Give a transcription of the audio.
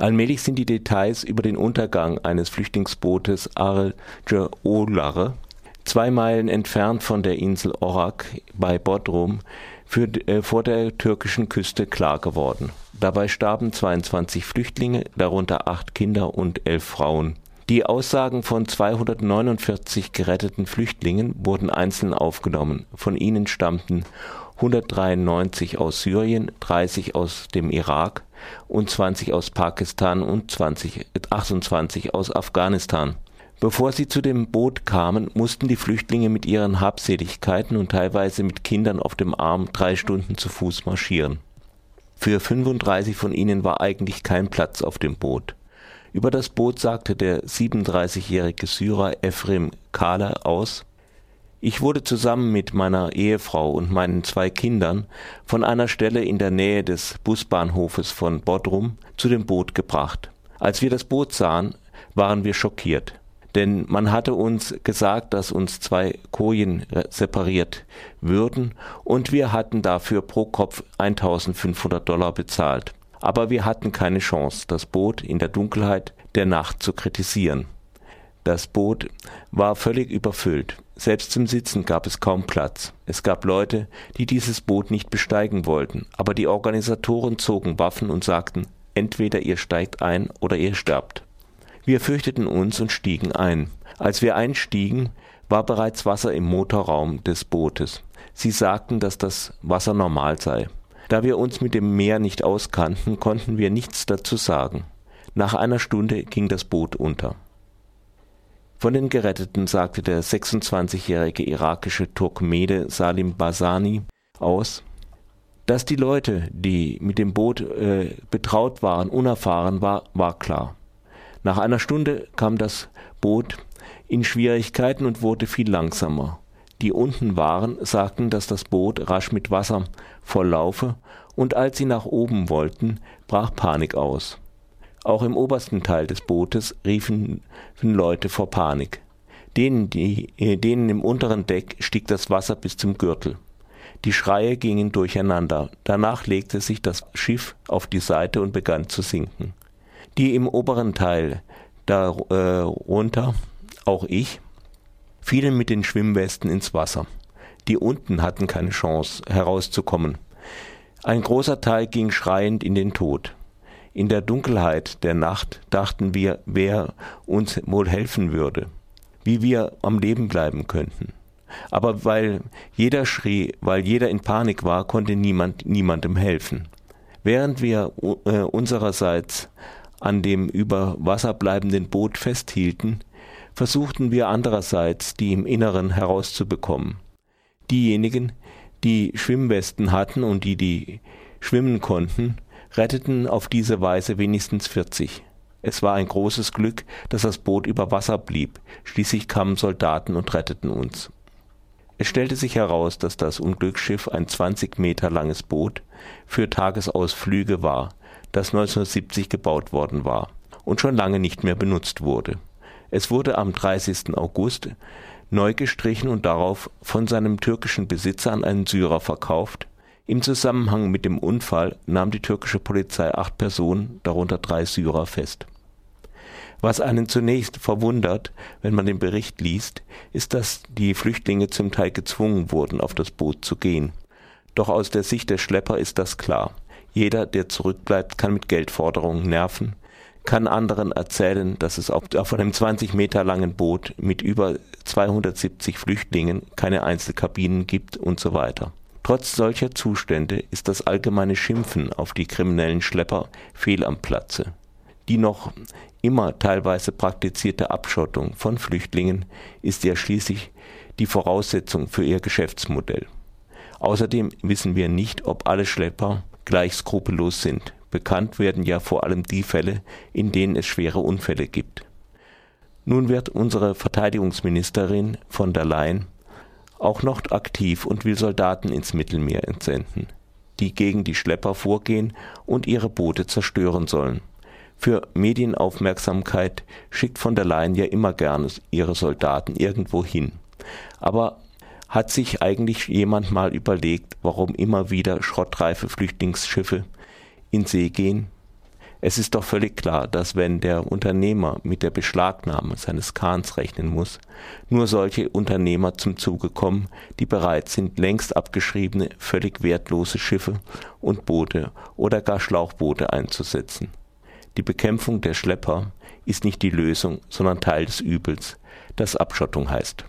Allmählich sind die Details über den Untergang eines Flüchtlingsbootes Arge Oulare, zwei Meilen entfernt von der Insel Orak bei Bodrum, für, äh, vor der türkischen Küste klar geworden. Dabei starben 22 Flüchtlinge, darunter acht Kinder und elf Frauen. Die Aussagen von 249 geretteten Flüchtlingen wurden einzeln aufgenommen. Von ihnen stammten 193 aus Syrien, 30 aus dem Irak und 20 aus Pakistan und 20, 28 aus Afghanistan. Bevor sie zu dem Boot kamen, mussten die Flüchtlinge mit ihren Habseligkeiten und teilweise mit Kindern auf dem Arm drei Stunden zu Fuß marschieren. Für 35 von ihnen war eigentlich kein Platz auf dem Boot. Über das Boot sagte der 37-jährige Syrer Efrem Kala aus, ich wurde zusammen mit meiner Ehefrau und meinen zwei Kindern von einer Stelle in der Nähe des Busbahnhofes von Bodrum zu dem Boot gebracht. Als wir das Boot sahen, waren wir schockiert. Denn man hatte uns gesagt, dass uns zwei Kojen separiert würden und wir hatten dafür pro Kopf 1500 Dollar bezahlt aber wir hatten keine Chance, das Boot in der Dunkelheit der Nacht zu kritisieren. Das Boot war völlig überfüllt. Selbst zum Sitzen gab es kaum Platz. Es gab Leute, die dieses Boot nicht besteigen wollten, aber die Organisatoren zogen Waffen und sagten, entweder ihr steigt ein oder ihr sterbt. Wir fürchteten uns und stiegen ein. Als wir einstiegen, war bereits Wasser im Motorraum des Bootes. Sie sagten, dass das Wasser normal sei. Da wir uns mit dem Meer nicht auskannten, konnten wir nichts dazu sagen. Nach einer Stunde ging das Boot unter. Von den Geretteten sagte der 26-jährige irakische Turkmede Salim Basani aus, dass die Leute, die mit dem Boot äh, betraut waren, unerfahren war, war klar. Nach einer Stunde kam das Boot in Schwierigkeiten und wurde viel langsamer die unten waren, sagten, dass das Boot rasch mit Wasser volllaufe, und als sie nach oben wollten, brach Panik aus. Auch im obersten Teil des Bootes riefen Leute vor Panik. Denen, die, äh, denen im unteren Deck stieg das Wasser bis zum Gürtel. Die Schreie gingen durcheinander. Danach legte sich das Schiff auf die Seite und begann zu sinken. Die im oberen Teil darunter, äh, auch ich, fielen mit den Schwimmwesten ins Wasser. Die unten hatten keine Chance, herauszukommen. Ein großer Teil ging schreiend in den Tod. In der Dunkelheit der Nacht dachten wir, wer uns wohl helfen würde, wie wir am Leben bleiben könnten. Aber weil jeder schrie, weil jeder in Panik war, konnte niemand niemandem helfen. Während wir äh, unsererseits an dem über Wasser bleibenden Boot festhielten, versuchten wir andererseits, die im Inneren herauszubekommen. Diejenigen, die Schwimmwesten hatten und die, die schwimmen konnten, retteten auf diese Weise wenigstens 40. Es war ein großes Glück, dass das Boot über Wasser blieb. Schließlich kamen Soldaten und retteten uns. Es stellte sich heraus, dass das Unglücksschiff ein 20 Meter langes Boot für Tagesausflüge war, das 1970 gebaut worden war und schon lange nicht mehr benutzt wurde. Es wurde am 30. August neu gestrichen und darauf von seinem türkischen Besitzer an einen Syrer verkauft. Im Zusammenhang mit dem Unfall nahm die türkische Polizei acht Personen, darunter drei Syrer, fest. Was einen zunächst verwundert, wenn man den Bericht liest, ist, dass die Flüchtlinge zum Teil gezwungen wurden, auf das Boot zu gehen. Doch aus der Sicht der Schlepper ist das klar. Jeder, der zurückbleibt, kann mit Geldforderungen nerven, kann anderen erzählen, dass es auf, einem 20 Meter langen Boot mit über 270 Flüchtlingen keine Einzelkabinen gibt und so weiter. Trotz solcher Zustände ist das allgemeine Schimpfen auf die kriminellen Schlepper fehl am Platze. Die noch immer teilweise praktizierte Abschottung von Flüchtlingen ist ja schließlich die Voraussetzung für ihr Geschäftsmodell. Außerdem wissen wir nicht, ob alle Schlepper gleich skrupellos sind. Bekannt werden ja vor allem die Fälle, in denen es schwere Unfälle gibt. Nun wird unsere Verteidigungsministerin von der Leyen auch noch aktiv und will Soldaten ins Mittelmeer entsenden, die gegen die Schlepper vorgehen und ihre Boote zerstören sollen. Für Medienaufmerksamkeit schickt von der Leyen ja immer gerne ihre Soldaten irgendwo hin. Aber hat sich eigentlich jemand mal überlegt, warum immer wieder schrottreife Flüchtlingsschiffe in See gehen. Es ist doch völlig klar, dass wenn der Unternehmer mit der Beschlagnahme seines Kahns rechnen muss, nur solche Unternehmer zum Zuge kommen, die bereit sind, längst abgeschriebene, völlig wertlose Schiffe und Boote oder gar Schlauchboote einzusetzen. Die Bekämpfung der Schlepper ist nicht die Lösung, sondern Teil des Übels, das Abschottung heißt